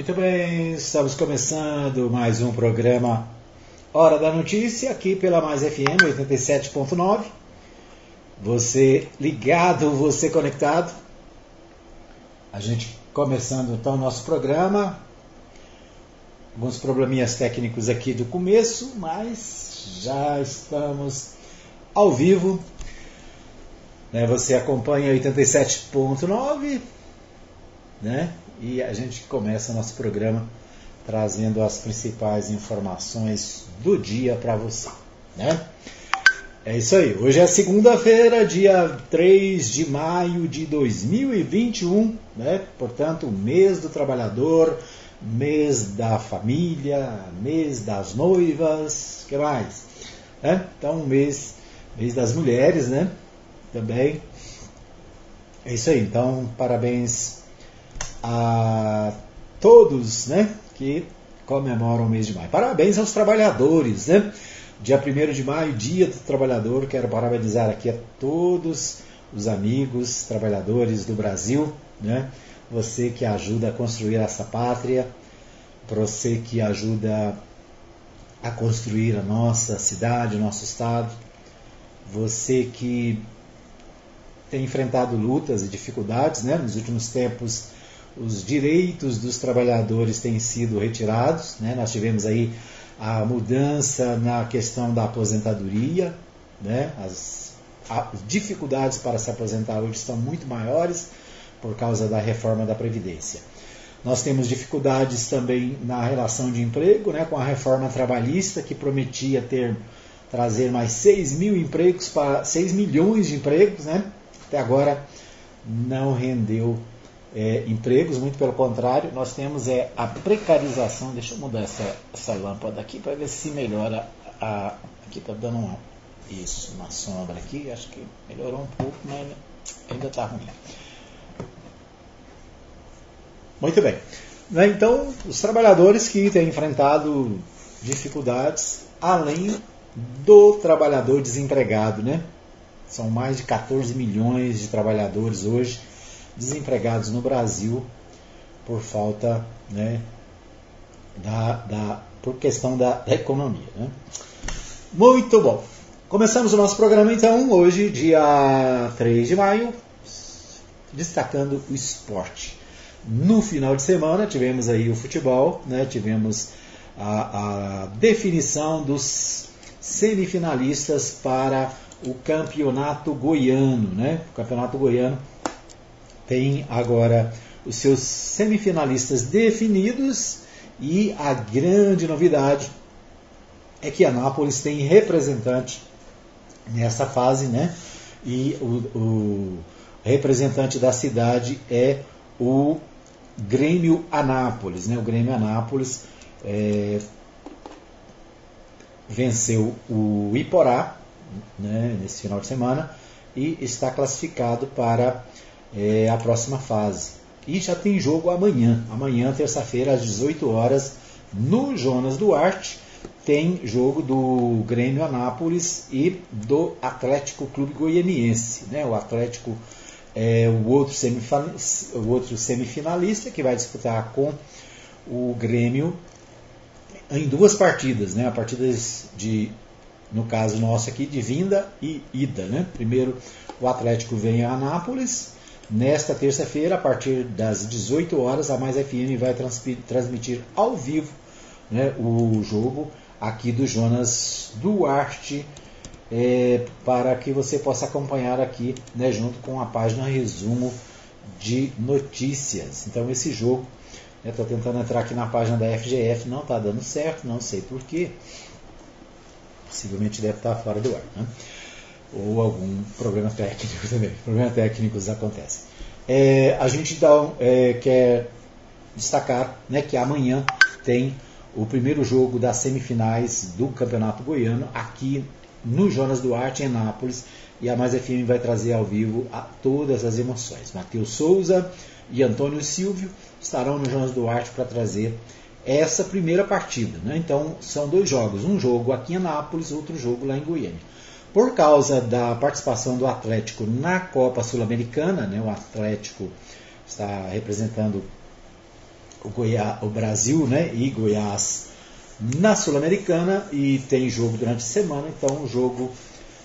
Muito bem, estamos começando mais um programa Hora da Notícia aqui pela Mais FM 87.9. Você ligado, você conectado. A gente começando então o nosso programa. Alguns probleminhas técnicos aqui do começo, mas já estamos ao vivo. Né, você acompanha 87.9, né? E a gente começa nosso programa trazendo as principais informações do dia para você. Né? É isso aí. Hoje é segunda-feira, dia 3 de maio de 2021, né? Portanto, mês do trabalhador, mês da família, mês das noivas, que mais? Né? Então, mês, mês das mulheres, né? Também. É isso aí. Então, parabéns a todos, né? Que comemoram o mês de maio. Parabéns aos trabalhadores, né? Dia 1 de maio, Dia do Trabalhador. Quero parabenizar aqui a todos os amigos trabalhadores do Brasil, né? Você que ajuda a construir essa pátria, você que ajuda a construir a nossa cidade, o nosso estado, você que tem enfrentado lutas e dificuldades, né? Nos últimos tempos os direitos dos trabalhadores têm sido retirados. Né? Nós tivemos aí a mudança na questão da aposentadoria, né? as, as dificuldades para se aposentar hoje são muito maiores por causa da reforma da Previdência. Nós temos dificuldades também na relação de emprego, né, com a reforma trabalhista que prometia ter trazer mais 6 mil empregos para 6 milhões de empregos, né? Até agora não rendeu é, empregos, muito pelo contrário, nós temos é, a precarização. Deixa eu mudar essa, essa lâmpada aqui para ver se melhora. A, aqui está dando uma, isso, uma sombra aqui, acho que melhorou um pouco, mas ainda está ruim. Muito bem. Né, então, os trabalhadores que têm enfrentado dificuldades, além do trabalhador desempregado, né? São mais de 14 milhões de trabalhadores hoje desempregados no Brasil por falta, né, da, da, por questão da, da economia. Né? Muito bom. Começamos o nosso programa então, hoje, dia 3 de maio, destacando o esporte. No final de semana tivemos aí o futebol, né? tivemos a, a definição dos semifinalistas para o campeonato goiano. Né? O campeonato goiano tem agora os seus semifinalistas definidos e a grande novidade é que a Nápoles tem representante nessa fase, né? E o, o representante da cidade é o Grêmio Anápolis, né? O Grêmio Anápolis é, venceu o Iporá né, nesse final de semana e está classificado para é, a próxima fase. E já tem jogo amanhã. Amanhã, terça-feira, às 18 horas, no Jonas Duarte, tem jogo do Grêmio Anápolis e do Atlético Clube Goianiense. Né? O Atlético é o outro, semifinalista, o outro semifinalista que vai disputar com o Grêmio em duas partidas, né? A partidas de, no caso nosso aqui, de vinda e ida, né? Primeiro o Atlético vem a Anápolis Nesta terça-feira, a partir das 18 horas, a Mais FM vai transmitir ao vivo né, o jogo aqui do Jonas Duarte é, para que você possa acompanhar aqui né, junto com a página resumo de notícias. Então esse jogo, estou né, tentando entrar aqui na página da FGF, não está dando certo, não sei porquê. Possivelmente deve estar fora do ar. Né? Ou algum problema técnico também. Problemas técnicos acontecem. É, a gente dá, é, quer destacar né, que amanhã tem o primeiro jogo das semifinais do Campeonato Goiano aqui no Jonas Duarte, em Nápoles. E a Mais FM vai trazer ao vivo todas as emoções. Matheus Souza e Antônio Silvio estarão no Jonas Duarte para trazer essa primeira partida. Né? Então, são dois jogos: um jogo aqui em Nápoles, outro jogo lá em Goiânia. Por causa da participação do Atlético na Copa Sul-Americana, né, o Atlético está representando o, o Brasil né, e Goiás na Sul-Americana e tem jogo durante a semana, então o jogo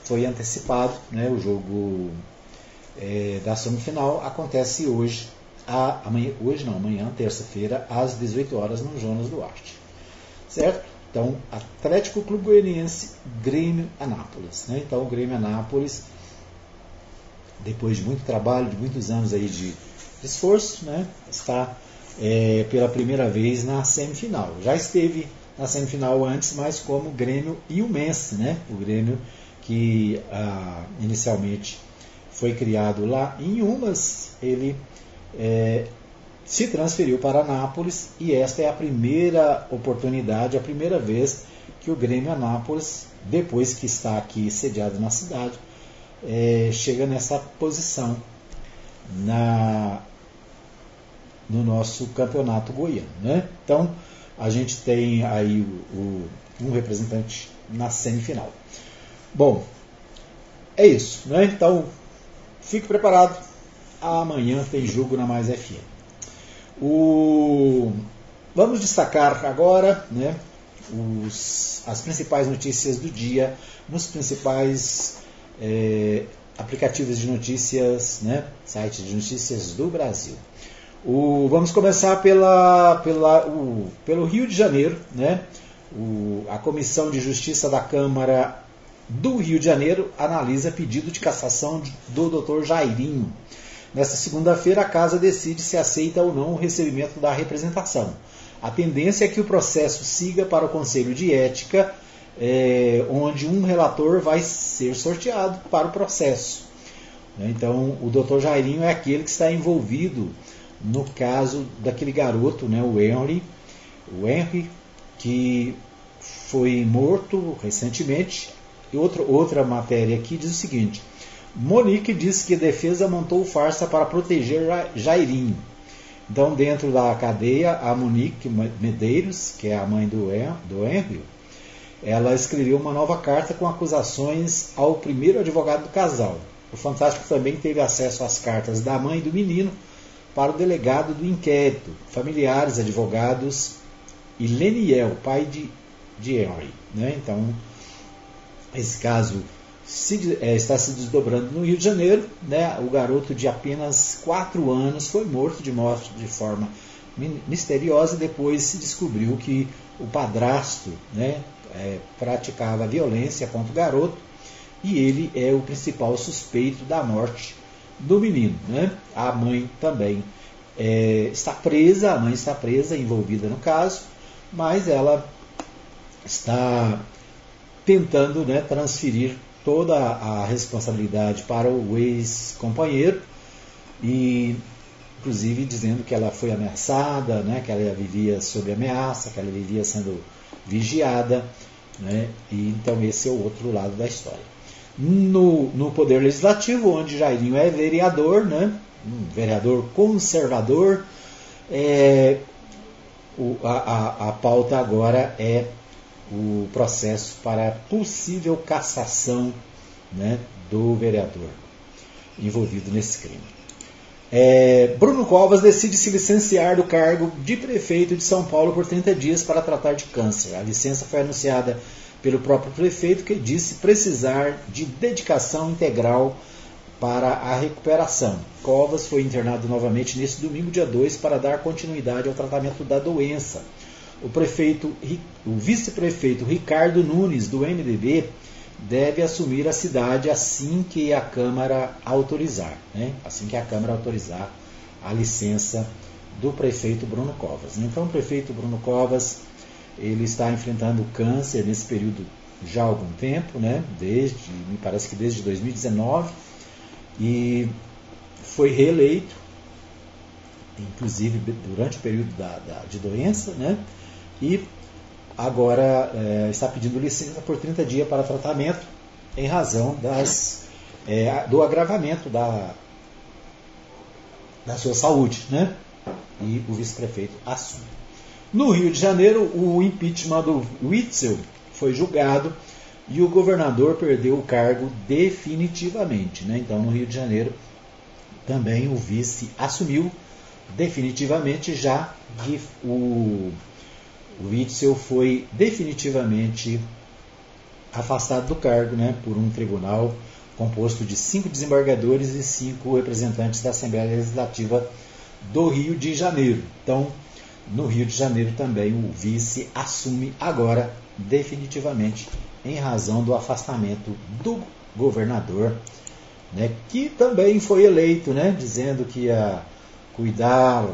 foi antecipado, né, o jogo é, da semifinal acontece hoje, a, amanhã, hoje não, amanhã, terça-feira, às 18 horas no Jonas Duarte. Certo? Então, Atlético Clube Goianiense, Grêmio Anápolis. Né? Então, o Grêmio Anápolis, depois de muito trabalho, de muitos anos aí de esforço, né? está é, pela primeira vez na semifinal. Já esteve na semifinal antes, mas como Grêmio e o Mense, né? O Grêmio que ah, inicialmente foi criado lá em Umas, ele é, se transferiu para Anápolis e esta é a primeira oportunidade, a primeira vez que o Grêmio Anápolis, depois que está aqui sediado na cidade, é, chega nessa posição na, no nosso campeonato goiano. Né? Então, a gente tem aí o, o, um representante na semifinal. Bom, é isso. Né? Então, fique preparado. Amanhã tem jogo na Mais FM. O... Vamos destacar agora né, os, as principais notícias do dia nos principais é, aplicativos de notícias, né, sites de notícias do Brasil. O, vamos começar pela, pela, o, pelo Rio de Janeiro. Né? O, a Comissão de Justiça da Câmara do Rio de Janeiro analisa pedido de cassação do Dr. Jairinho. Nesta segunda-feira, a Casa decide se aceita ou não o recebimento da representação. A tendência é que o processo siga para o Conselho de Ética, é, onde um relator vai ser sorteado para o processo. Então, o Dr. Jairinho é aquele que está envolvido no caso daquele garoto, né, o Henry, o Henry, que foi morto recentemente. E outra, outra matéria aqui diz o seguinte: Monique diz que a defesa montou farsa para proteger Jairinho. Então, dentro da cadeia, a Monique Medeiros, que é a mãe do, do Henry, ela escreveu uma nova carta com acusações ao primeiro advogado do casal. O Fantástico também teve acesso às cartas da mãe do menino para o delegado do inquérito, familiares, advogados e Leniel, pai de, de Henry. Né? Então, esse caso se, é, está se desdobrando no Rio de Janeiro. Né? O garoto de apenas 4 anos foi morto de morte de forma misteriosa. Depois se descobriu que o padrasto né, é, praticava violência contra o garoto e ele é o principal suspeito da morte do menino. Né? A mãe também é, está presa, a mãe está presa, envolvida no caso, mas ela está tentando né, transferir toda a responsabilidade para o ex-companheiro e inclusive dizendo que ela foi ameaçada, né, que ela vivia sob ameaça, que ela vivia sendo vigiada, né, e então esse é o outro lado da história. No, no Poder Legislativo, onde Jairinho é vereador, né, um vereador conservador, é, o, a, a, a pauta agora é o processo para possível cassação né, do vereador envolvido nesse crime. É, Bruno Covas decide se licenciar do cargo de prefeito de São Paulo por 30 dias para tratar de câncer. A licença foi anunciada pelo próprio prefeito, que disse precisar de dedicação integral para a recuperação. Covas foi internado novamente neste domingo, dia 2, para dar continuidade ao tratamento da doença o prefeito, o vice-prefeito Ricardo Nunes, do MDB, deve assumir a cidade assim que a Câmara autorizar, né? assim que a Câmara autorizar a licença do prefeito Bruno Covas. Então, o prefeito Bruno Covas ele está enfrentando câncer nesse período já há algum tempo, né? desde, me parece que desde 2019, e foi reeleito, inclusive durante o período da, da de doença, né? E agora é, está pedindo licença por 30 dias para tratamento em razão das, é, do agravamento da, da sua saúde. Né? E o vice-prefeito assume. No Rio de Janeiro, o impeachment do Witzel foi julgado e o governador perdeu o cargo definitivamente. Né? Então, no Rio de Janeiro, também o vice assumiu definitivamente já que o, o Witzel foi definitivamente afastado do cargo né, por um tribunal composto de cinco desembargadores e cinco representantes da Assembleia Legislativa do Rio de Janeiro. Então, no Rio de Janeiro também o vice assume agora definitivamente em razão do afastamento do governador, né, que também foi eleito, né, dizendo que ia cuidar,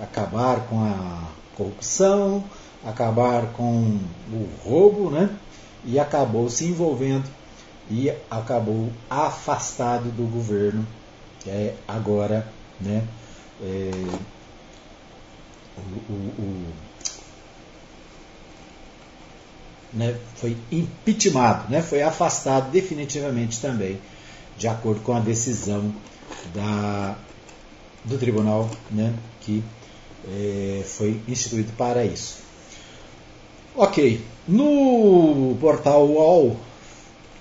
acabar com a corrupção, acabar com o roubo, né, e acabou se envolvendo e acabou afastado do governo é, agora, né, é, o, o, o né, foi impeachmentado, né, foi afastado definitivamente também, de acordo com a decisão da, do tribunal né, que é, foi instituído para isso. Ok, no portal UOL,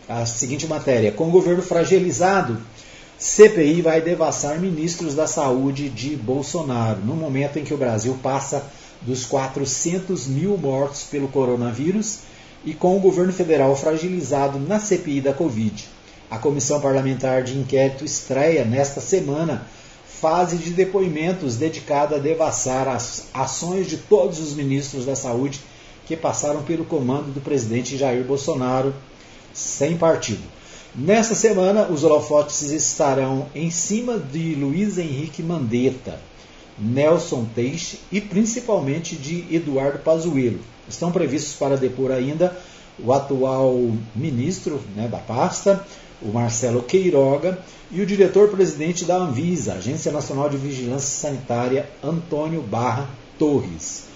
a seguinte matéria: com o governo fragilizado, CPI vai devassar ministros da saúde de Bolsonaro, no momento em que o Brasil passa dos 400 mil mortos pelo coronavírus e com o governo federal fragilizado na CPI da Covid. A Comissão Parlamentar de Inquérito estreia nesta semana fase de depoimentos dedicada a devassar as ações de todos os ministros da Saúde que passaram pelo comando do presidente Jair Bolsonaro sem partido. Nesta semana, os holofotes estarão em cima de Luiz Henrique Mandetta, Nelson Teixe e principalmente de Eduardo Pazuello. Estão previstos para depor ainda o atual ministro né, da pasta, o Marcelo Queiroga, e o diretor-presidente da Anvisa, Agência Nacional de Vigilância Sanitária, Antônio Barra Torres.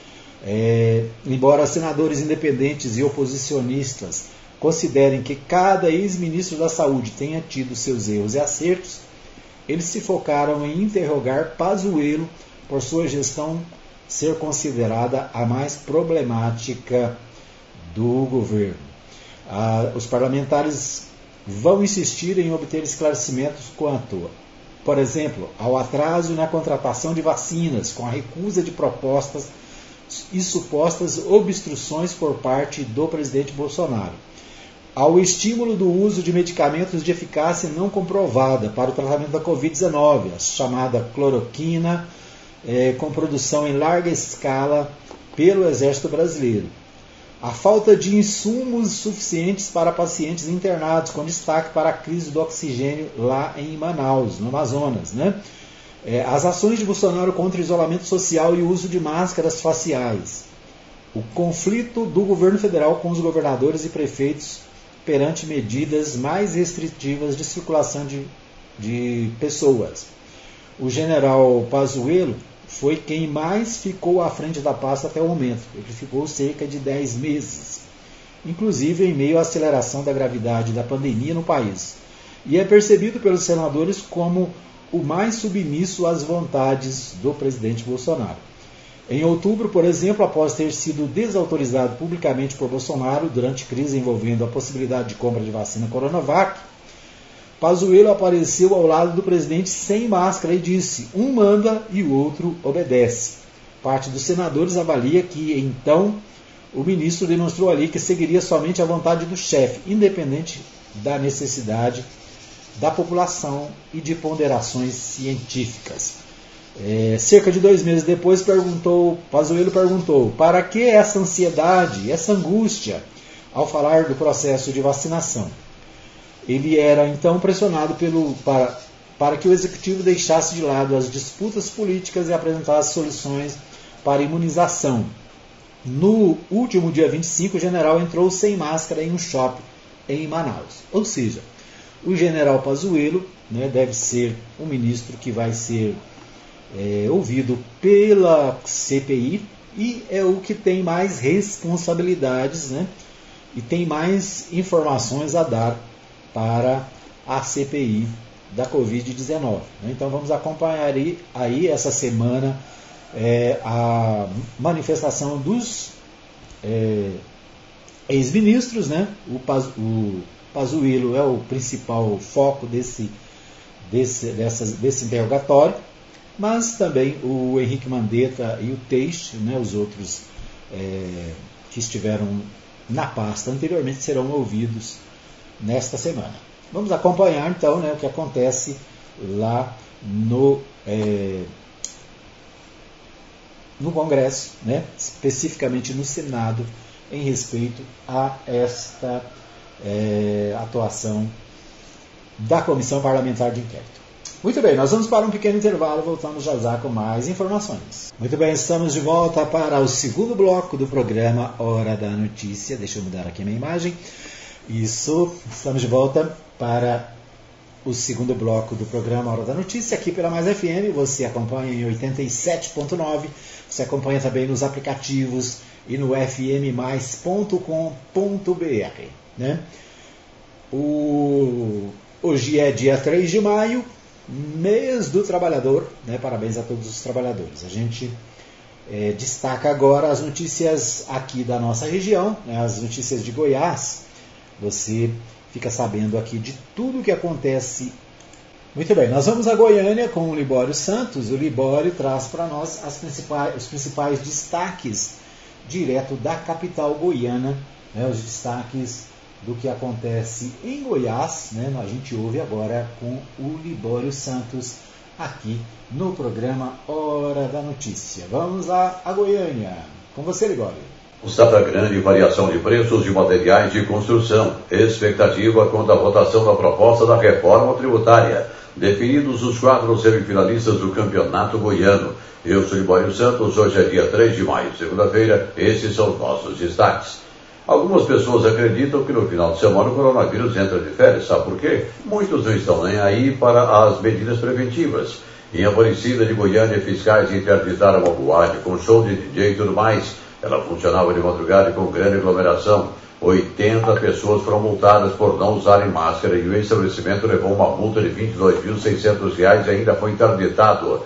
É, embora senadores independentes e oposicionistas considerem que cada ex-ministro da Saúde tenha tido seus erros e acertos, eles se focaram em interrogar Pazuello por sua gestão ser considerada a mais problemática do governo. Ah, os parlamentares vão insistir em obter esclarecimentos quanto, por exemplo, ao atraso na contratação de vacinas, com a recusa de propostas e supostas obstruções por parte do presidente Bolsonaro, ao estímulo do uso de medicamentos de eficácia não comprovada para o tratamento da Covid-19, a chamada cloroquina, é, com produção em larga escala pelo Exército Brasileiro. A falta de insumos suficientes para pacientes internados, com destaque para a crise do oxigênio lá em Manaus, no Amazonas. Né? É, as ações de Bolsonaro contra o isolamento social e o uso de máscaras faciais. O conflito do governo federal com os governadores e prefeitos perante medidas mais restritivas de circulação de, de pessoas. O general Pazuello foi quem mais ficou à frente da pasta até o momento. Ele ficou cerca de 10 meses, inclusive em meio à aceleração da gravidade da pandemia no país. E é percebido pelos senadores como o mais submisso às vontades do presidente Bolsonaro. Em outubro, por exemplo, após ter sido desautorizado publicamente por Bolsonaro durante crise envolvendo a possibilidade de compra de vacina Coronavac, Pazuello apareceu ao lado do presidente sem máscara e disse: um manda e o outro obedece. Parte dos senadores avalia que então o ministro demonstrou ali que seguiria somente a vontade do chefe, independente da necessidade da população e de ponderações científicas. É, cerca de dois meses depois, perguntou, Pazuello perguntou: para que essa ansiedade, essa angústia ao falar do processo de vacinação? Ele era então pressionado pelo, para, para que o executivo deixasse de lado as disputas políticas e apresentasse soluções para imunização. No último dia 25, o general entrou sem máscara em um shopping em Manaus. Ou seja, o general Pazuello né, deve ser um ministro que vai ser é, ouvido pela CPI e é o que tem mais responsabilidades né, e tem mais informações a dar para a CPI da Covid-19. Então vamos acompanhar aí, aí essa semana é, a manifestação dos é, ex-ministros, né? O, Paz, o é o principal foco desse, desse, desse interrogatório. mas também o Henrique Mandetta e o Teixe, né, os outros é, que estiveram na pasta anteriormente, serão ouvidos nesta semana. Vamos acompanhar então né, o que acontece lá no, é, no Congresso, né, especificamente no Senado, em respeito a esta é, atuação da Comissão Parlamentar de Inquérito. Muito bem, nós vamos para um pequeno intervalo, voltamos já já com mais informações. Muito bem, estamos de volta para o segundo bloco do programa Hora da Notícia. Deixa eu mudar aqui a minha imagem. Isso, estamos de volta para o segundo bloco do programa Hora da Notícia, aqui pela Mais FM. Você acompanha em 87.9, você acompanha também nos aplicativos e no fmmais.com.br. Né? O... Hoje é dia 3 de maio, mês do trabalhador, né? parabéns a todos os trabalhadores. A gente é, destaca agora as notícias aqui da nossa região, né? as notícias de Goiás. Você fica sabendo aqui de tudo o que acontece. Muito bem, nós vamos a Goiânia com o Libório Santos. O Libório traz para nós principais, os principais destaques direto da capital goiana, né? os destaques do que acontece em Goiás, né? a gente ouve agora com o Libório Santos aqui no programa Hora da Notícia. Vamos lá a Goiânia. Com você, Libório. Constata grande variação de preços de materiais de construção. Expectativa quanto à votação da proposta da reforma tributária. Definidos os quadros semifinalistas do Campeonato Goiano. Eu sou Libório Santos, hoje é dia 3 de maio, segunda-feira. Esses são os nossos destaques. Algumas pessoas acreditam que no final de semana o coronavírus entra de férias, sabe por quê? Muitos não estão nem aí para as medidas preventivas. Em Aparecida de Goiânia, fiscais interditaram uma boate com show de DJ e tudo mais. Ela funcionava de madrugada e com grande aglomeração. 80 pessoas foram multadas por não usarem máscara e o estabelecimento levou uma multa de R$ 22.600 e ainda foi interditado.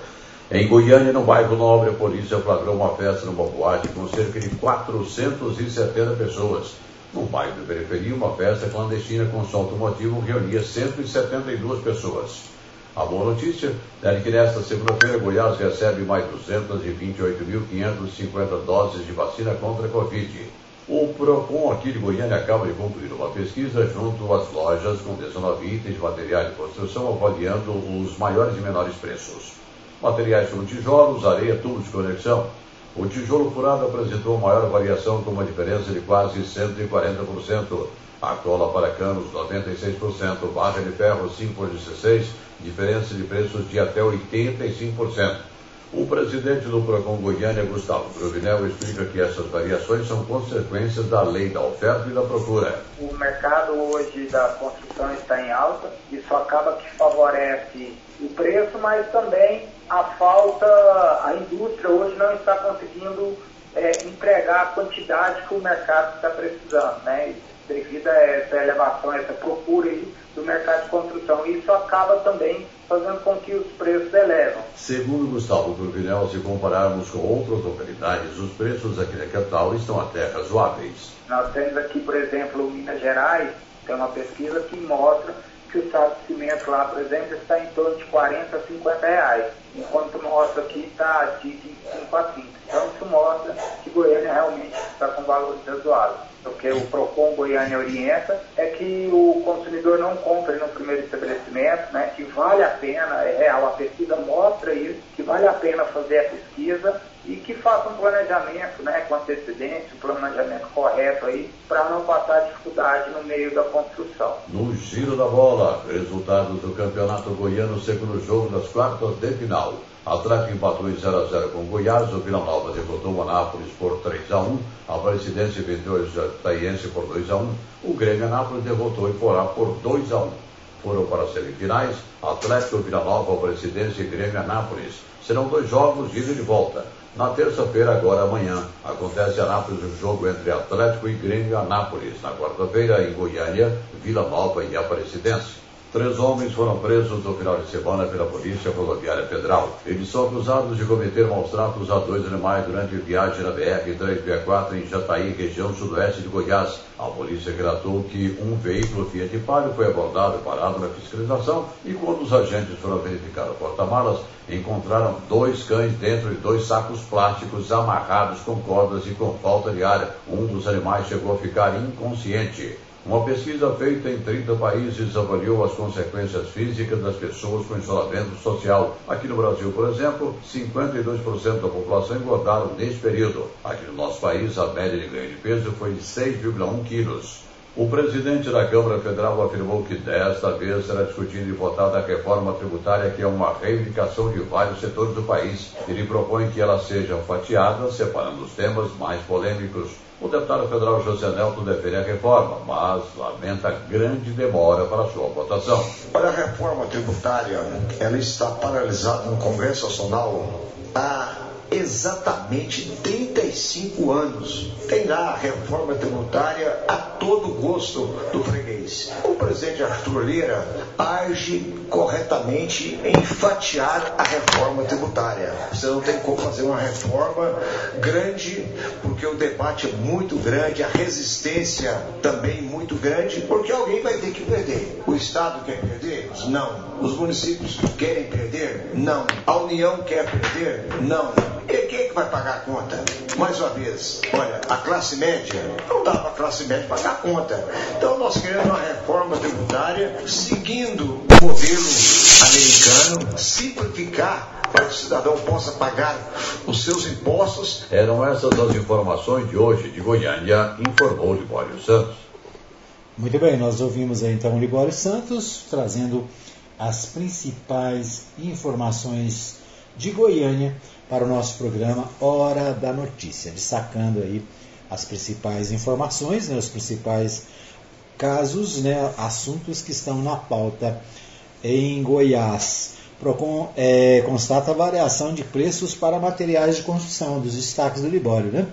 Em Goiânia, no bairro Nobre, a polícia flagrou uma festa numa boate com cerca de 470 pessoas. No bairro de periferia, uma festa clandestina com som automotivo reunia 172 pessoas. A boa notícia é que nesta segunda-feira Goiás recebe mais 228.550 doses de vacina contra a Covid. O PROCON aqui de Goiânia acaba de concluir uma pesquisa junto às lojas com 19 itens de materiais de construção avaliando os maiores e menores preços. Materiais como tijolos, areia, tubos de conexão. O tijolo furado apresentou maior variação com uma diferença de quase 140%. A cola para canos, 96%. Barra de ferro, 5 por 16, diferença de preços de até 85%. O presidente do PROCON Goiânia, Gustavo Provinel, explica que essas variações são consequências da lei da oferta e da procura. O mercado hoje da construção está em alta, isso acaba que favorece o preço, mas também a falta, a indústria hoje não está conseguindo é, entregar a quantidade que o mercado está precisando, né? devido a essa elevação, essa procura aí do mercado de construção. Isso acaba também fazendo com que os preços elevam. Segundo Gustavo Turvinel, se compararmos com outras localidades, os preços aqui na capital estão até razoáveis. Nós temos aqui, por exemplo, Minas Gerais, tem uma pesquisa que mostra que o saco de cimento lá, por exemplo, está em torno de 40 a 50 reais, enquanto o nosso aqui está de 25 a 30. Então isso mostra que Goiânia realmente está com valores razoáveis. O que o PROCON Goiânia orienta é que o consumidor não compre no primeiro estabelecimento, né, que vale a pena, é real, a pesquisa mostra isso, que vale a pena fazer a pesquisa e que faça um planejamento né, com antecedência, um planejamento correto aí, para não passar dificuldade no meio da construção. No giro da bola, resultados do Campeonato Goiano, segundo jogo das quartas de final. Atlético empatou em 0 a 0 com Goiás, o Vila Nova derrotou o Anápolis por 3 a 1 a Presidência venceu o Jataiense por 2 a 1 o Grêmio Anápolis derrotou o Iporá por 2 a 1 Foram para as semifinais, Atlético Vila Nova, Presidência e Grêmio Anápolis. Serão dois jogos ida e de volta. Na terça-feira, agora amanhã, acontece em Anápolis o jogo entre Atlético e Grêmio Anápolis. Na quarta-feira, em Goiânia, Vila Nova e Aparecidense. Três homens foram presos no final de semana pela Polícia Rodoviária Federal. Eles são acusados de cometer maus tratos a dois animais durante viagem na BR-364 em Jataí, região sudoeste de Goiás. A polícia relatou que um veículo Fiat Palio foi abordado e parado na fiscalização e quando os agentes foram verificar o porta-malas, encontraram dois cães dentro de dois sacos plásticos amarrados com cordas e com falta de ar. Um dos animais chegou a ficar inconsciente. Uma pesquisa feita em 30 países avaliou as consequências físicas das pessoas com isolamento social. Aqui no Brasil, por exemplo, 52% da população engordaram neste período. Aqui no nosso país, a média de ganho de peso foi de 6,1 quilos. O presidente da Câmara Federal afirmou que desta vez será discutindo e votada a reforma tributária, que é uma reivindicação de vários setores do país. Ele propõe que ela seja fatiada, separando os temas mais polêmicos. O deputado federal José Nelton defende a reforma, mas lamenta grande demora para sua votação. Olha, a reforma tributária, ela está paralisada no Congresso Nacional há exatamente 35 anos. Tem lá a reforma tributária a todo gosto do freguês. O presidente Arthur Lira age corretamente em fatiar a reforma tributária. Você não tem como fazer uma reforma grande, porque o debate é muito grande, a resistência também muito grande, porque alguém vai ter que perder. O Estado quer perder? Não. Os municípios querem perder? Não. A União quer perder? Não. E quem é que vai pagar a conta? Mais uma vez, olha, a classe média, não dá para a classe média pagar a conta. Então nós queremos uma reforma tributária seguindo o modelo americano, simplificar para que o cidadão possa pagar os seus impostos. Eram essas as informações de hoje de Goiânia, informou Libório Santos. Muito bem, nós ouvimos aí então o Libório Santos trazendo as principais informações de Goiânia para o nosso programa Hora da Notícia, destacando aí as principais informações, né, os principais casos, né, assuntos que estão na pauta em Goiás. Procon é, constata variação de preços para materiais de construção, dos destaques do Libório, né?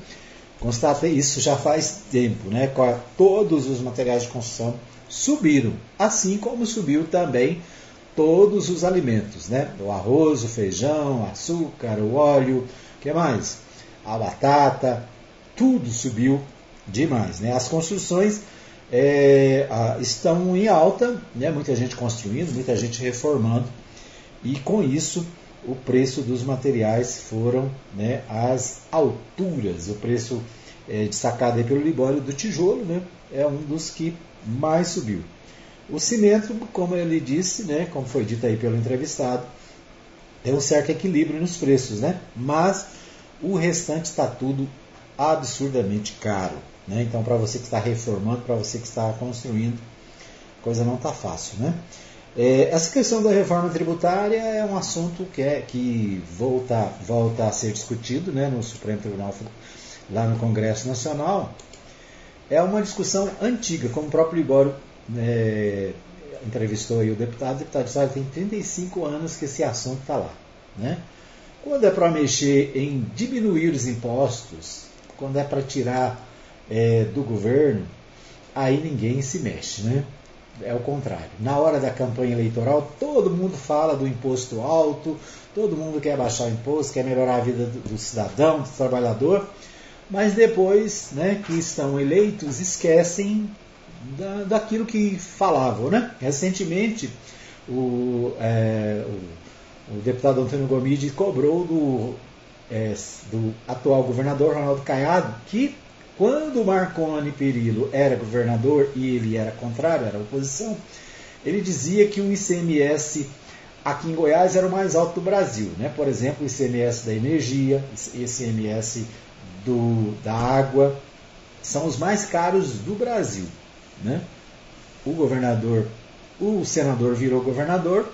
Constata isso já faz tempo, né? Todos os materiais de construção subiram, assim como subiu também todos os alimentos, né? O arroz, o feijão, o açúcar, o óleo, que mais? A batata, tudo subiu demais, né? As construções é, estão em alta, né? Muita gente construindo, muita gente reformando e com isso o preço dos materiais foram né, às alturas. O preço é, destacado aí pelo Libório do tijolo né, é um dos que mais subiu. O cimento, como ele disse, né, como foi dito aí pelo entrevistado, tem um certo equilíbrio nos preços, né? mas o restante está tudo absurdamente caro. Né? Então, para você que está reformando, para você que está construindo, a coisa não está fácil. Né? É, essa questão da reforma tributária é um assunto que, é, que volta, volta a ser discutido né, no Supremo Tribunal, lá no Congresso Nacional. É uma discussão antiga, como o próprio Libório é, entrevistou aí o deputado, o deputado disse, tem 35 anos que esse assunto está lá. Né? Quando é para mexer em diminuir os impostos, quando é para tirar é, do governo, aí ninguém se mexe. Né? É o contrário. Na hora da campanha eleitoral, todo mundo fala do imposto alto, todo mundo quer baixar o imposto, quer melhorar a vida do, do cidadão, do trabalhador, mas depois né, que estão eleitos, esquecem da, daquilo que falavam. Né? Recentemente, o, é, o, o, deputado Antônio Gomide cobrou do, é, do atual governador Ronaldo Caiado que quando Marconi Perillo era governador e ele era contrário, era oposição, ele dizia que o ICMS aqui em Goiás era o mais alto do Brasil. Né? Por exemplo, o ICMS da energia, ICMS do, da água, são os mais caros do Brasil. Né? O governador, o senador virou governador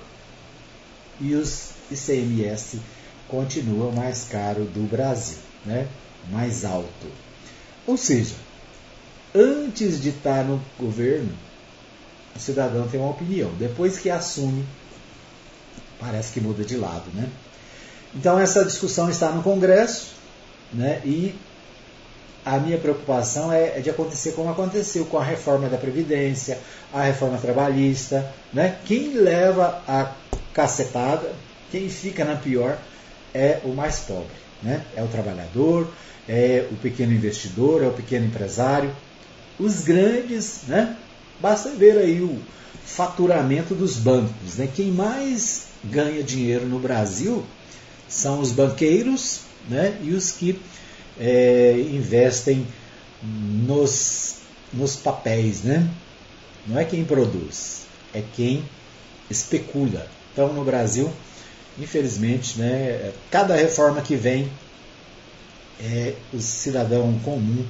e os ICMS continuam mais caro do Brasil, né? mais alto. Ou seja, antes de estar no governo, o cidadão tem uma opinião. Depois que assume, parece que muda de lado. Né? Então essa discussão está no Congresso né? e a minha preocupação é, é, de acontecer como aconteceu com a reforma da Previdência, a reforma trabalhista. Né? Quem leva a cacetada, quem fica na pior, é o mais pobre. Né? É o trabalhador, é o pequeno investidor, é o pequeno empresário. Os grandes, né? basta ver aí o faturamento dos bancos. Né? Quem mais ganha dinheiro no Brasil são os banqueiros né? e os que é, investem nos, nos papéis. Né? Não é quem produz, é quem especula. Então, no Brasil, infelizmente, né, cada reforma que vem, é o cidadão comum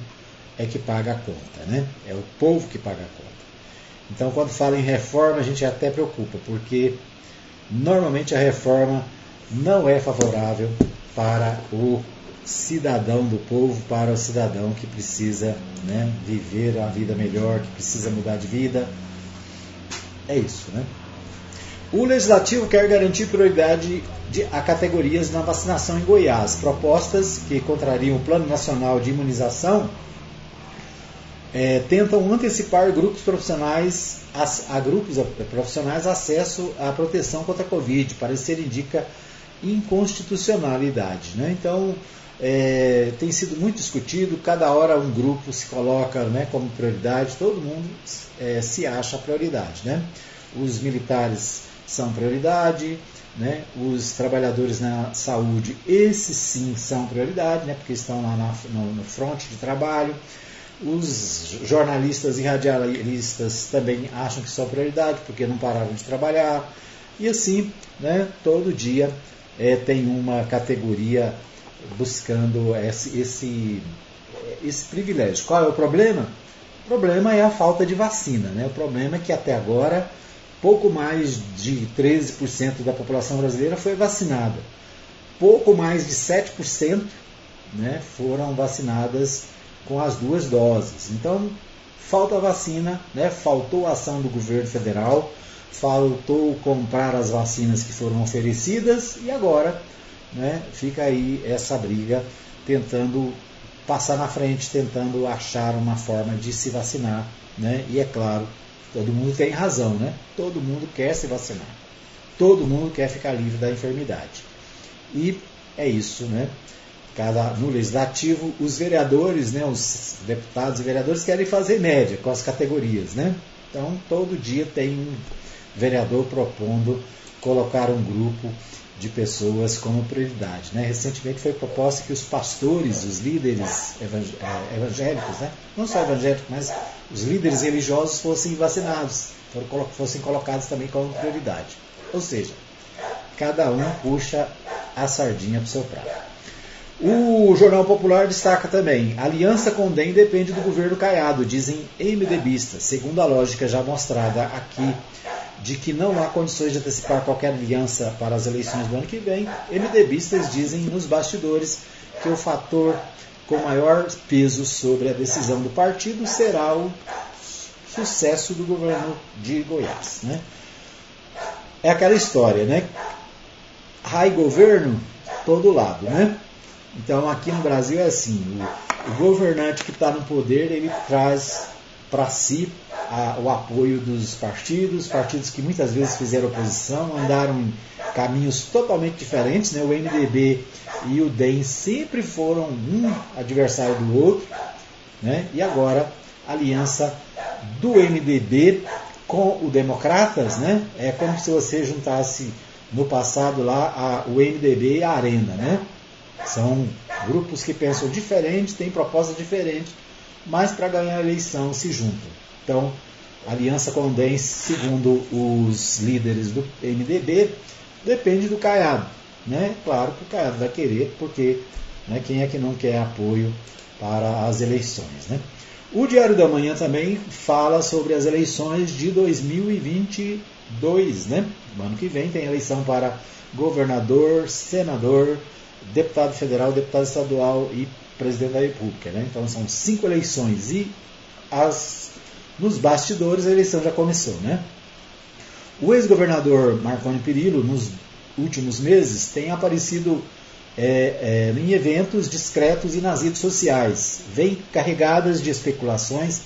é que paga a conta, né? É o povo que paga a conta. Então, quando fala em reforma, a gente até preocupa, porque normalmente a reforma não é favorável para o cidadão do povo, para o cidadão que precisa né, viver a vida melhor, que precisa mudar de vida. É isso, né? O Legislativo quer garantir prioridade de, a categorias na vacinação em Goiás. Propostas que contrariam o Plano Nacional de Imunização é, tentam antecipar grupos profissionais a, a, grupos profissionais acesso à proteção contra a Covid. Parecer indica inconstitucionalidade. Né? Então, é, tem sido muito discutido, cada hora um grupo se coloca né, como prioridade, todo mundo é, se acha prioridade. Né? Os militares são prioridade, né? os trabalhadores na saúde, esses sim são prioridade, né? porque estão lá na, no, no de trabalho. Os jornalistas e radialistas também acham que são prioridade, porque não pararam de trabalhar. E assim, né, todo dia é, tem uma categoria buscando esse, esse, esse privilégio. Qual é o problema? O problema é a falta de vacina. Né? O problema é que até agora pouco mais de 13% da população brasileira foi vacinada. Pouco mais de 7% né, foram vacinadas com as duas doses. Então, falta vacina, né, faltou a ação do governo federal, faltou comprar as vacinas que foram oferecidas e agora né, fica aí essa briga tentando passar na frente, tentando achar uma forma de se vacinar. Né? E é claro, Todo mundo tem razão, né? Todo mundo quer se vacinar. Todo mundo quer ficar livre da enfermidade. E é isso, né? Cada, no legislativo, os vereadores, né, os deputados e vereadores querem fazer média com as categorias, né? Então, todo dia tem um vereador propondo colocar um grupo de pessoas como prioridade. Né? Recentemente foi proposta que os pastores, os líderes é, evangélicos, né? não só evangélicos, mas os líderes religiosos fossem vacinados, fossem colocados também como prioridade. Ou seja, cada um puxa a sardinha para o seu prato. O Jornal Popular destaca também: aliança com o DEM depende do governo Caiado, dizem MDBistas, segundo a lógica já mostrada aqui de que não há condições de antecipar qualquer aliança para as eleições do ano que vem. MDBistas dizem nos bastidores que o fator com maior peso sobre a decisão do partido será o sucesso do governo de Goiás. Né? É aquela história, né? Rai governo, todo lado, né? Então aqui no Brasil é assim, o, governante que está no poder, ele traz para si a, o apoio dos partidos, partidos que muitas vezes fizeram oposição, andaram em caminhos totalmente diferentes, né? o MDB e o DEM sempre foram um adversário do outro, né? e agora a aliança do MDB com o Democratas, né? é como se você juntasse no passado lá a, o MDB e a Arena, né? São grupos que pensam diferente, têm propostas diferentes, mas para ganhar a eleição se juntam. Então, aliança com o DEM, segundo os líderes do MDB, depende do Caiado. Né? Claro que o Caiado vai querer, porque né, quem é que não quer apoio para as eleições? Né? O Diário da Manhã também fala sobre as eleições de 2022. Né? No ano que vem tem eleição para governador, senador, deputado federal, deputado estadual e presidente da República. Né? Então são cinco eleições e as, nos bastidores a eleição já começou. Né? O ex-governador Marconi Perillo, nos últimos meses, tem aparecido é, é, em eventos discretos e nas redes sociais, vêm carregadas de especulações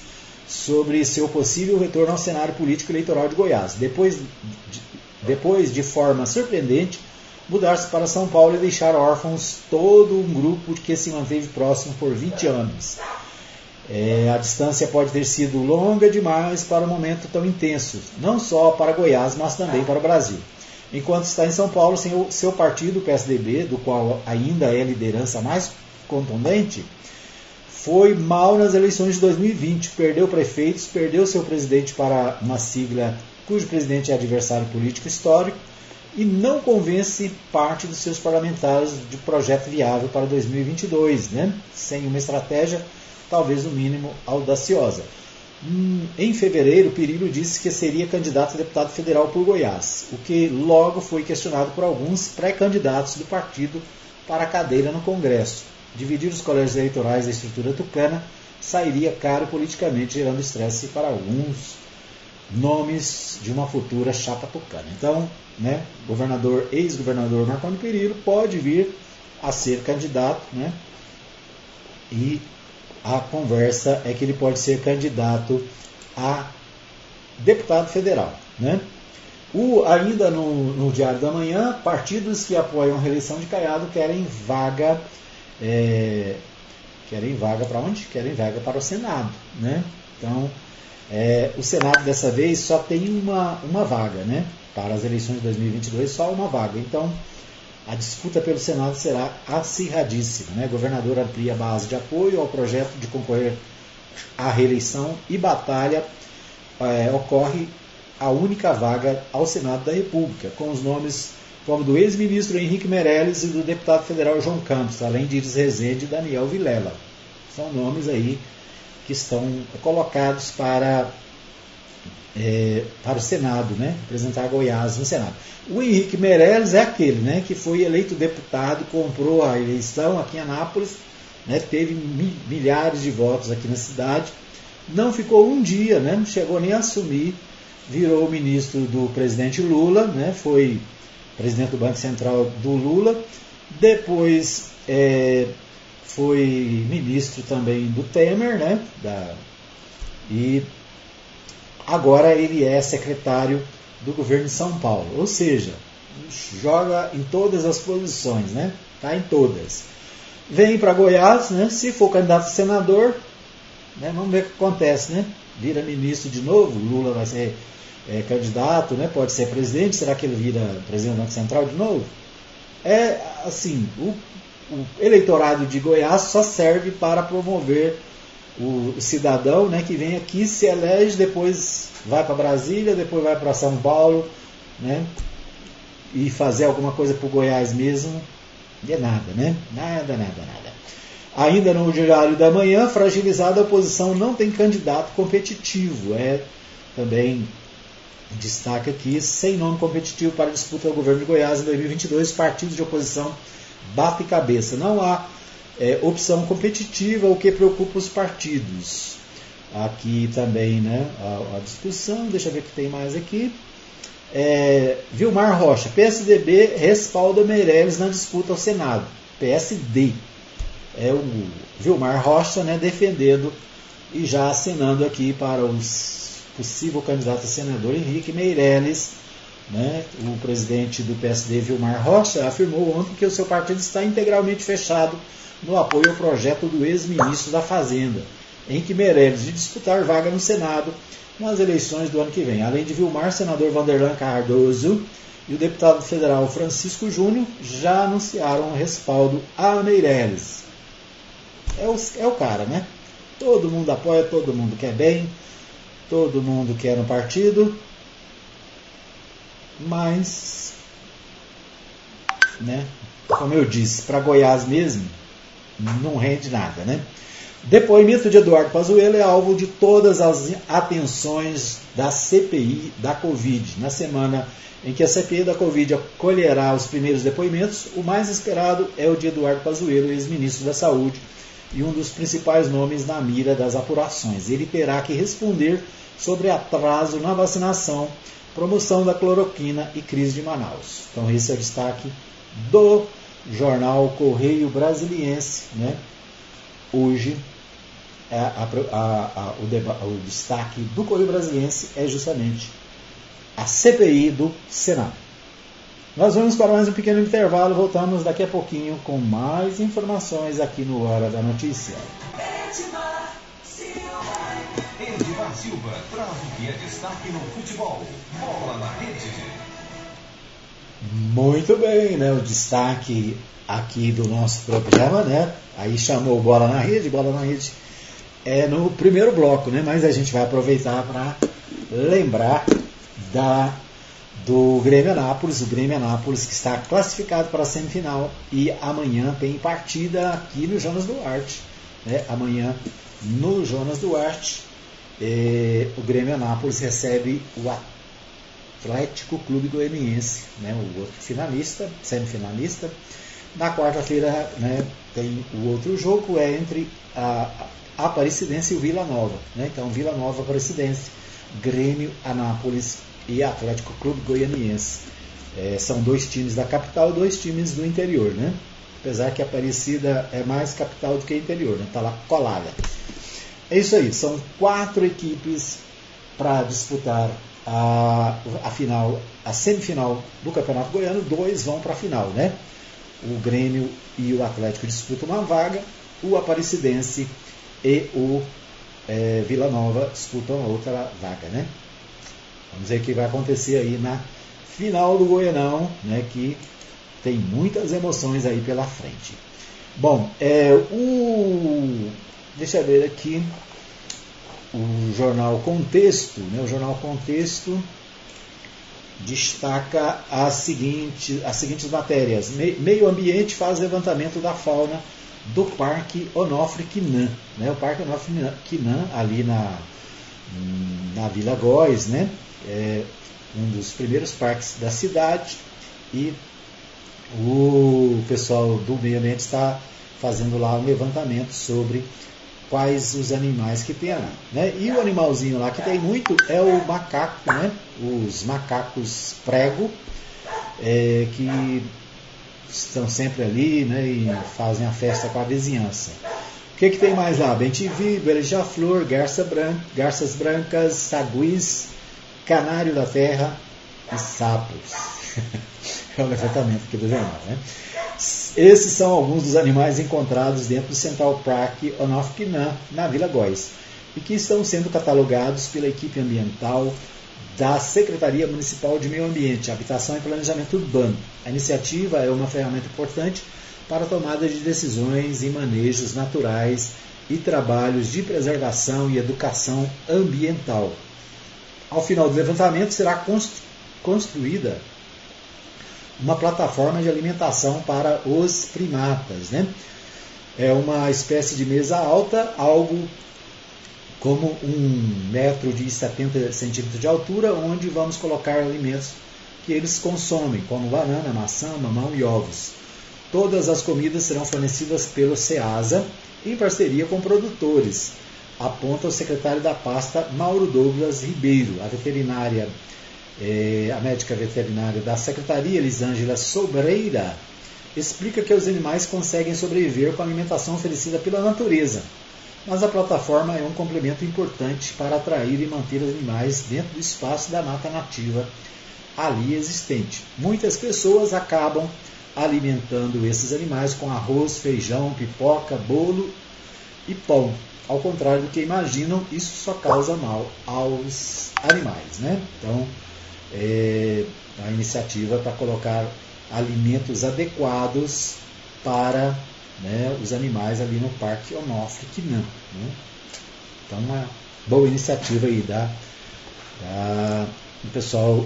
sobre seu possível retorno ao cenário político eleitoral de Goiás. Depois de, depois, de forma surpreendente, mudar-se para São Paulo e deixar órfãos todo um grupo que se manteve próximo por 20 anos. É, a distância pode ter sido longa demais para um momento tão intenso, não só para Goiás, mas também para o Brasil. Enquanto está em São Paulo, seu, seu partido, o PSDB, do qual ainda é a liderança mais contundente, foi mal nas eleições de 2020. Perdeu prefeitos, perdeu seu presidente para uma sigla cujo presidente é adversário político histórico e não convence parte dos seus parlamentares de projeto viável para 2022, né? sem uma estratégia, talvez no mínimo, audaciosa. Hum, em fevereiro, Pirillo disse que seria candidato a deputado federal por Goiás, o que logo foi questionado por alguns pré-candidatos do partido para a cadeira no Congresso. Dividir os colégios eleitorais da estrutura tucana sairia caro politicamente, gerando estresse para alguns nomes de uma futura chapa tucana. Então, né, governador, ex-governador Marconi Perillo pode vir a ser candidato, né, e a conversa é que ele pode ser candidato a deputado federal. Né? O, ainda no, no, Diário da Manhã, partidos que apoiam a reeleição de Caiado querem vaga. É, querem vaga para onde? Querem vaga para o Senado. Né? Então, é, o Senado dessa vez só tem uma, uma vaga, né? Para as eleições de 2022, só uma vaga. Então, a disputa pelo Senado será acirradíssima. Né? O governador amplia a base de apoio ao projeto de concorrer à reeleição e batalha é, ocorre a única vaga ao Senado da República, com os nomes como do ex-ministro Henrique Meirelles e do deputado federal João Campos, além de Iris Rezende e Daniel Vilela. São nomes aí que estão colocados para é, para o Senado, né? representar Goiás no Senado. O Henrique Meirelles é aquele né, que foi eleito deputado, comprou a eleição aqui em Anápolis, né, teve milhares de votos aqui na cidade, não ficou um dia, né, não chegou nem a assumir, virou ministro do presidente Lula, né, foi presidente do Banco Central do Lula, depois é, foi ministro também do Temer, né, da, e agora ele é secretário do governo de São Paulo. Ou seja, joga em todas as posições, né? Tá em todas. Vem para Goiás, né? Se for candidato a senador, né? vamos ver o que acontece, né? Vira ministro de novo, Lula vai ser é, candidato, né? Pode ser presidente, será que ele vira presidente do Banco Central de novo? É assim, o, o eleitorado de Goiás só serve para promover o cidadão né, que vem aqui, se elege, depois vai para Brasília, depois vai para São Paulo, né, e fazer alguma coisa para o Goiás mesmo, de nada, né? Nada, nada, nada. Ainda no Diário da Manhã, fragilizada a oposição não tem candidato competitivo. É também destaque aqui, sem nome competitivo para disputa do governo de Goiás em 2022, partidos de oposição batem cabeça. Não há é, opção competitiva, o que preocupa os partidos. Aqui também né, a, a discussão, deixa eu ver o que tem mais aqui. É, Vilmar Rocha, PSDB respalda Meirelles na disputa ao Senado. PSD. É o Vilmar Rocha né, defendendo e já assinando aqui para os possível candidato a senador Henrique Meirelles. Né, o presidente do PSD, Vilmar Rocha, afirmou ontem que o seu partido está integralmente fechado no apoio ao projeto do ex-ministro da Fazenda, Henrique Meirelles, de disputar vaga no Senado nas eleições do ano que vem. Além de Vilmar, senador Vanderlan Cardoso e o deputado federal Francisco Júnior já anunciaram respaldo a Meirelles. É o, é o cara, né? Todo mundo apoia, todo mundo quer bem, todo mundo quer no partido, mas, né, como eu disse, para Goiás mesmo, não rende nada, né? Depoimento de Eduardo Pazuello é alvo de todas as atenções da CPI da Covid. Na semana em que a CPI da Covid acolherá os primeiros depoimentos, o mais esperado é o de Eduardo Pazuello, ex-ministro da Saúde e um dos principais nomes na mira das apurações. Ele terá que responder sobre atraso na vacinação, promoção da cloroquina e crise de Manaus. Então esse é o destaque do jornal Correio Brasiliense, né? Hoje é a, a, a, o, deba, o destaque do Correio Brasiliense é justamente a CPI do Senado. Nós vamos para mais um pequeno intervalo, voltamos daqui a pouquinho com mais informações aqui no Hora da Notícia. Edmar Silva, Edmar Silva traz o que é destaque no futebol. Bola na rede. Muito bem, né? O destaque aqui do nosso programa, né? Aí chamou Bola na Rede, Bola na Rede é no primeiro bloco, né? Mas a gente vai aproveitar para lembrar da do Grêmio Anápolis, o Grêmio Anápolis que está classificado para a semifinal e amanhã tem partida aqui no Jonas Duarte. Né? Amanhã no Jonas Duarte eh, o Grêmio Anápolis recebe o Atlético Clube Goianiense, né? o outro finalista, semifinalista. Na quarta-feira né, tem o outro jogo, é entre a, Aparecidense e o Vila Nova. Né? Então Vila Nova Aparecidense, Grêmio Anápolis e Atlético Clube Goianiense. É, são dois times da capital e dois times do interior, né? Apesar que a Aparecida é mais capital do que interior, né? Está lá colada. É isso aí, são quatro equipes para disputar a, a final, a semifinal do Campeonato Goiano, dois vão para a final, né? O Grêmio e o Atlético disputam uma vaga, o Aparecidense e o é, Vila Nova disputam outra vaga, né? Vamos ver o que vai acontecer aí na final do Goianão, né, que tem muitas emoções aí pela frente. Bom, é, o, deixa eu ver aqui o jornal Contexto, né, o jornal Contexto destaca as seguintes, as seguintes matérias. Meio Ambiente faz levantamento da fauna do Parque Onofre Quinan. Né? O Parque Onofre Quinan, ali na, na Vila Góes, né? é um dos primeiros parques da cidade e o pessoal do meio ambiente está fazendo lá um levantamento sobre quais os animais que tem lá. Né? E o animalzinho lá que tem muito é o macaco, né? os macacos prego, é, que estão sempre ali né? e fazem a festa com a vizinhança. O que, que tem mais lá? Bentivi, beija-flor, garça branca, garças brancas, saguis, canário da terra e sapos. é o levantamento aqui do jornal. Né? Esses são alguns dos animais encontrados dentro do Central Park Onofkinan, na Vila Góis, e que estão sendo catalogados pela equipe ambiental da Secretaria Municipal de Meio Ambiente, Habitação e Planejamento Urbano. A iniciativa é uma ferramenta importante para a tomada de decisões em manejos naturais e trabalhos de preservação e educação ambiental. Ao final do levantamento será construída uma plataforma de alimentação para os primatas. Né? É uma espécie de mesa alta, algo como um metro de 70 centímetros de altura, onde vamos colocar alimentos que eles consomem, como banana, maçã, mamão e ovos. Todas as comidas serão fornecidas pelo SEASA em parceria com produtores aponta o secretário da pasta Mauro Douglas Ribeiro, a veterinária, a médica veterinária da secretaria, Elisângela Sobreira, explica que os animais conseguem sobreviver com a alimentação oferecida pela natureza, mas a plataforma é um complemento importante para atrair e manter os animais dentro do espaço da mata nativa ali existente. Muitas pessoas acabam alimentando esses animais com arroz, feijão, pipoca, bolo e pão. Ao contrário do que imaginam, isso só causa mal aos animais. Né? Então, é, a iniciativa para colocar alimentos adequados para né, os animais ali no Parque Onofre Quinan. Né? Então, uma boa iniciativa aí da, da do pessoal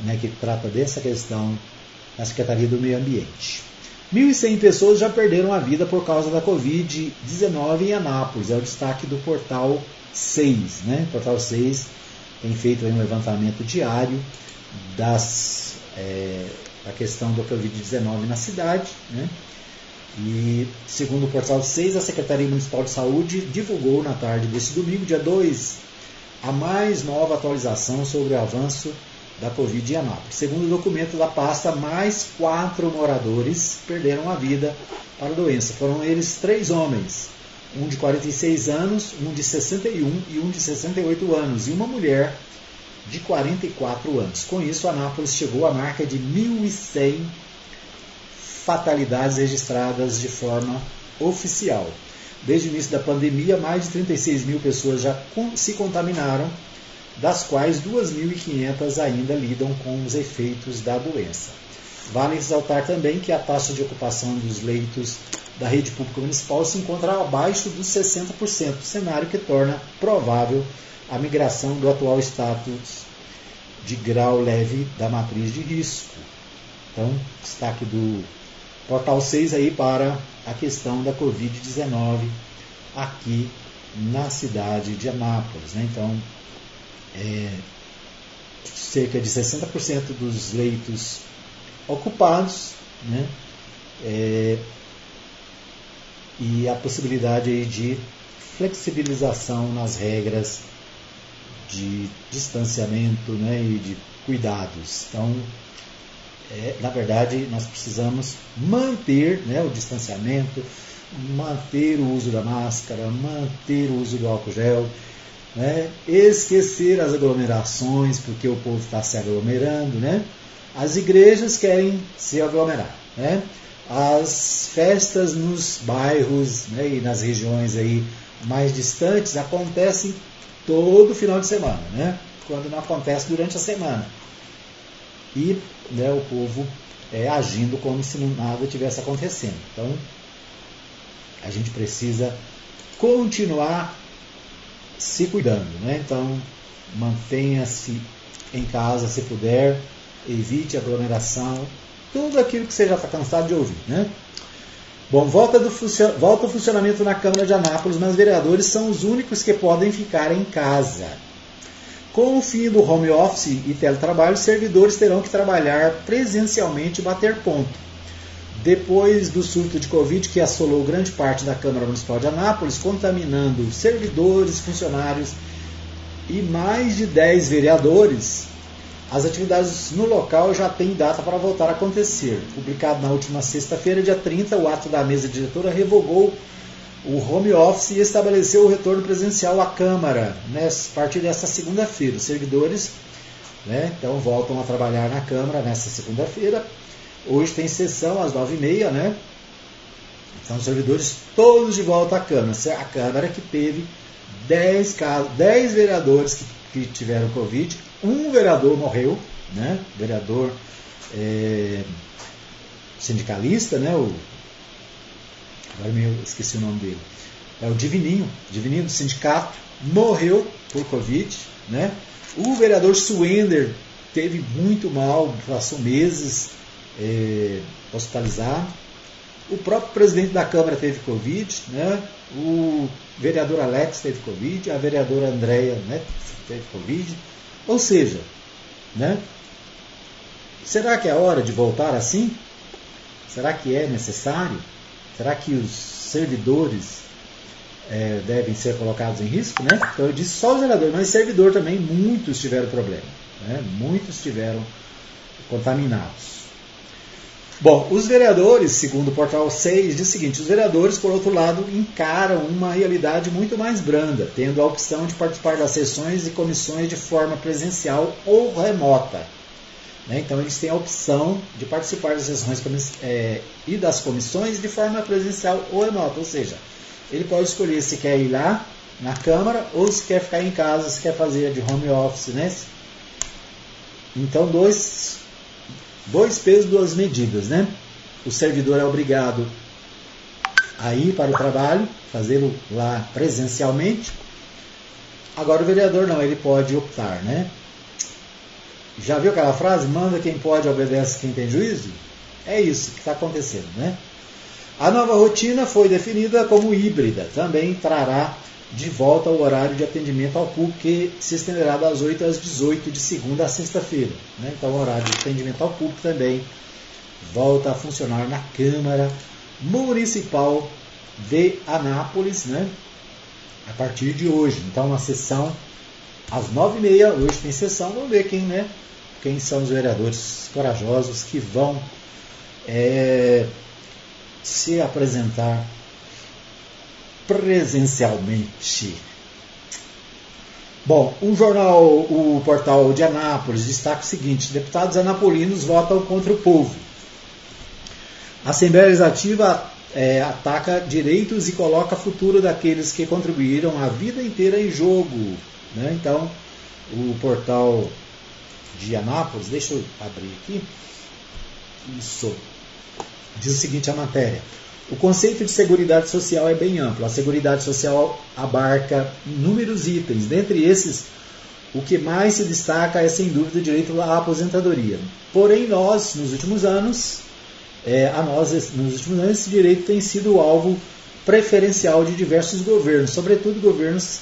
né, que trata dessa questão na Secretaria do Meio Ambiente. 1.100 pessoas já perderam a vida por causa da Covid-19 em Anápolis. É o destaque do Portal 6. Né? Portal 6 tem feito um levantamento diário das, é, da questão da Covid-19 na cidade. Né? E, segundo o Portal 6, a Secretaria Municipal de Saúde divulgou na tarde desse domingo, dia 2, a mais nova atualização sobre o avanço da Covid em Anápolis. Segundo o documento da pasta, mais quatro moradores perderam a vida para a doença. Foram eles três homens, um de 46 anos, um de 61 e um de 68 anos, e uma mulher de 44 anos. Com isso, Anápolis chegou à marca de 1.100 fatalidades registradas de forma oficial. Desde o início da pandemia, mais de 36 mil pessoas já se contaminaram, das quais 2.500 ainda lidam com os efeitos da doença. Vale ressaltar também que a taxa de ocupação dos leitos da rede pública municipal se encontra abaixo dos 60%, cenário que torna provável a migração do atual status de grau leve da matriz de risco. Então, destaque do portal 6 aí para a questão da Covid-19 aqui na cidade de Anápolis. Né? Então, é, cerca de 60% dos leitos ocupados, né? É, e a possibilidade aí de flexibilização nas regras de distanciamento né, e de cuidados. Então, é, na verdade, nós precisamos manter né, o distanciamento, manter o uso da máscara, manter o uso do álcool gel, né, esquecer as aglomerações, porque o povo está se aglomerando. Né? As igrejas querem se aglomerar. Né? As festas nos bairros né, e nas regiões aí mais distantes acontecem todo final de semana, né? quando não acontece durante a semana. E né, o povo é, agindo como se nada tivesse acontecendo. Então, a gente precisa continuar se cuidando. Né? Então, mantenha-se em casa se puder, evite aglomeração, tudo aquilo que você já está cansado de ouvir. Né? Bom, volta, do, volta o funcionamento na Câmara de Anápolis, mas vereadores são os únicos que podem ficar em casa. Com o fim do home office e teletrabalho, servidores terão que trabalhar presencialmente e bater ponto. Depois do surto de Covid que assolou grande parte da Câmara Municipal de Anápolis, contaminando servidores, funcionários e mais de 10 vereadores, as atividades no local já têm data para voltar a acontecer. Publicado na última sexta-feira, dia 30, o ato da mesa diretora revogou o home office e estabeleceu o retorno presencial à Câmara né, a partir desta segunda-feira. Os servidores né, então voltam a trabalhar na Câmara nesta segunda-feira. Hoje tem sessão às nove e meia, né? São os servidores todos de volta à Câmara. A Câmara que teve 10 casos, 10 vereadores que, que tiveram Covid, um vereador morreu, né? Vereador é, sindicalista, né? O, agora eu esqueci o nome dele. É o Divininho, Divininho do sindicato, morreu por Covid, né? O vereador Suender teve muito mal, passou meses é, hospitalizado. O próprio presidente da Câmara teve Covid, né? o vereador Alex teve Covid, a vereadora Andréia né, teve Covid. Ou seja, né? será que é hora de voltar assim? Será que é necessário? Será que os servidores é, devem ser colocados em risco? Né? Então eu disse só os vereadores, mas servidor também, muitos tiveram problema. Né? Muitos tiveram contaminados. Bom, os vereadores, segundo o portal 6, diz o seguinte: os vereadores, por outro lado, encaram uma realidade muito mais branda, tendo a opção de participar das sessões e comissões de forma presencial ou remota. Né? Então, eles têm a opção de participar das sessões é, e das comissões de forma presencial ou remota, ou seja, ele pode escolher se quer ir lá na Câmara ou se quer ficar em casa, se quer fazer de home office. Né? Então, dois Dois pesos, duas medidas, né? O servidor é obrigado a ir para o trabalho, fazê-lo lá presencialmente. Agora o vereador não, ele pode optar, né? Já viu aquela frase? Manda quem pode, obedece quem tem juízo? É isso que está acontecendo, né? A nova rotina foi definida como híbrida, também trará de volta ao horário de atendimento ao público, que se estenderá das 8 às 18 de segunda a sexta-feira. Né? Então, o horário de atendimento ao público também volta a funcionar na Câmara Municipal de Anápolis, né? a partir de hoje. Então, uma sessão às 9h30, hoje tem sessão, vamos ver quem, né? quem são os vereadores corajosos que vão é, se apresentar presencialmente. Bom, o jornal, o portal de Anápolis destaca o seguinte: deputados anapolinos votam contra o povo. A Assembleia Legislativa é, ataca direitos e coloca futuro daqueles que contribuíram a vida inteira em jogo. Né? Então, o portal de Anápolis, deixa eu abrir aqui. Isso. Diz o seguinte a matéria. O conceito de seguridade social é bem amplo. A seguridade social abarca inúmeros itens. Dentre esses, o que mais se destaca é, sem dúvida, o direito à aposentadoria. Porém, nós, nos últimos anos, é, a nós, nos últimos anos, esse direito tem sido alvo preferencial de diversos governos, sobretudo governos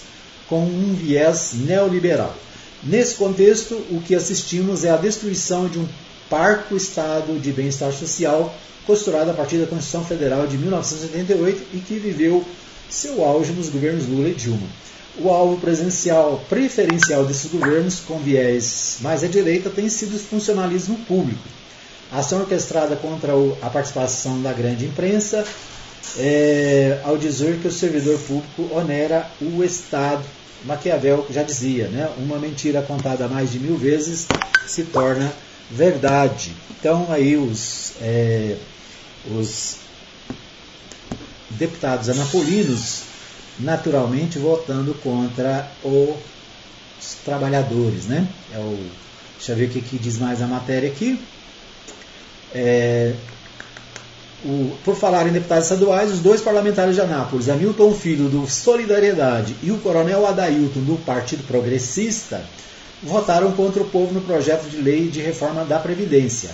com um viés neoliberal. Nesse contexto, o que assistimos é a destruição de um parco estado de bem-estar social costurado a partir da Constituição Federal de 1988 e que viveu seu auge nos governos Lula e Dilma. O alvo presencial preferencial desses governos, com viés mais à direita, tem sido o funcionalismo público. A ação orquestrada contra a participação da grande imprensa, é, ao dizer que o servidor público onera o Estado. Maquiavel já dizia, né? uma mentira contada mais de mil vezes se torna verdade. Então aí os é, os deputados anapolinos naturalmente votando contra os trabalhadores, né? É o, deixa eu ver o que, que diz mais a matéria aqui. É, o, por falar em deputados estaduais, os dois parlamentares de Anápolis, Hamilton Filho, do Solidariedade, e o coronel Adailton, do Partido Progressista, votaram contra o povo no projeto de lei de reforma da Previdência.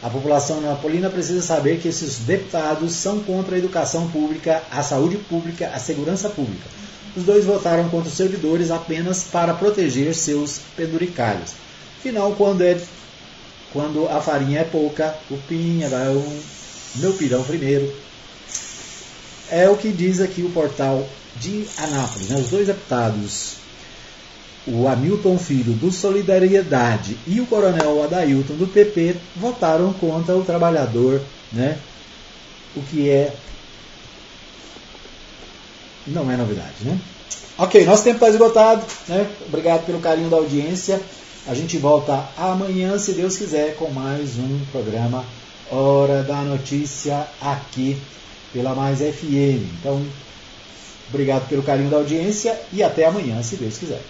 A população napolina precisa saber que esses deputados são contra a educação pública, a saúde pública, a segurança pública. Os dois votaram contra os servidores apenas para proteger seus penduricalhos. Afinal, quando, é, quando a farinha é pouca, o pinha vai o meu pirão primeiro. É o que diz aqui o portal de Anápolis. Né? Os dois deputados o Hamilton Filho do Solidariedade e o Coronel Adailton do PP votaram contra o trabalhador, né? O que é não é novidade, né? Ok, nosso tempo está esgotado, né? Obrigado pelo carinho da audiência. A gente volta amanhã, se Deus quiser, com mais um programa Hora da Notícia aqui pela Mais FM. Então, obrigado pelo carinho da audiência e até amanhã, se Deus quiser.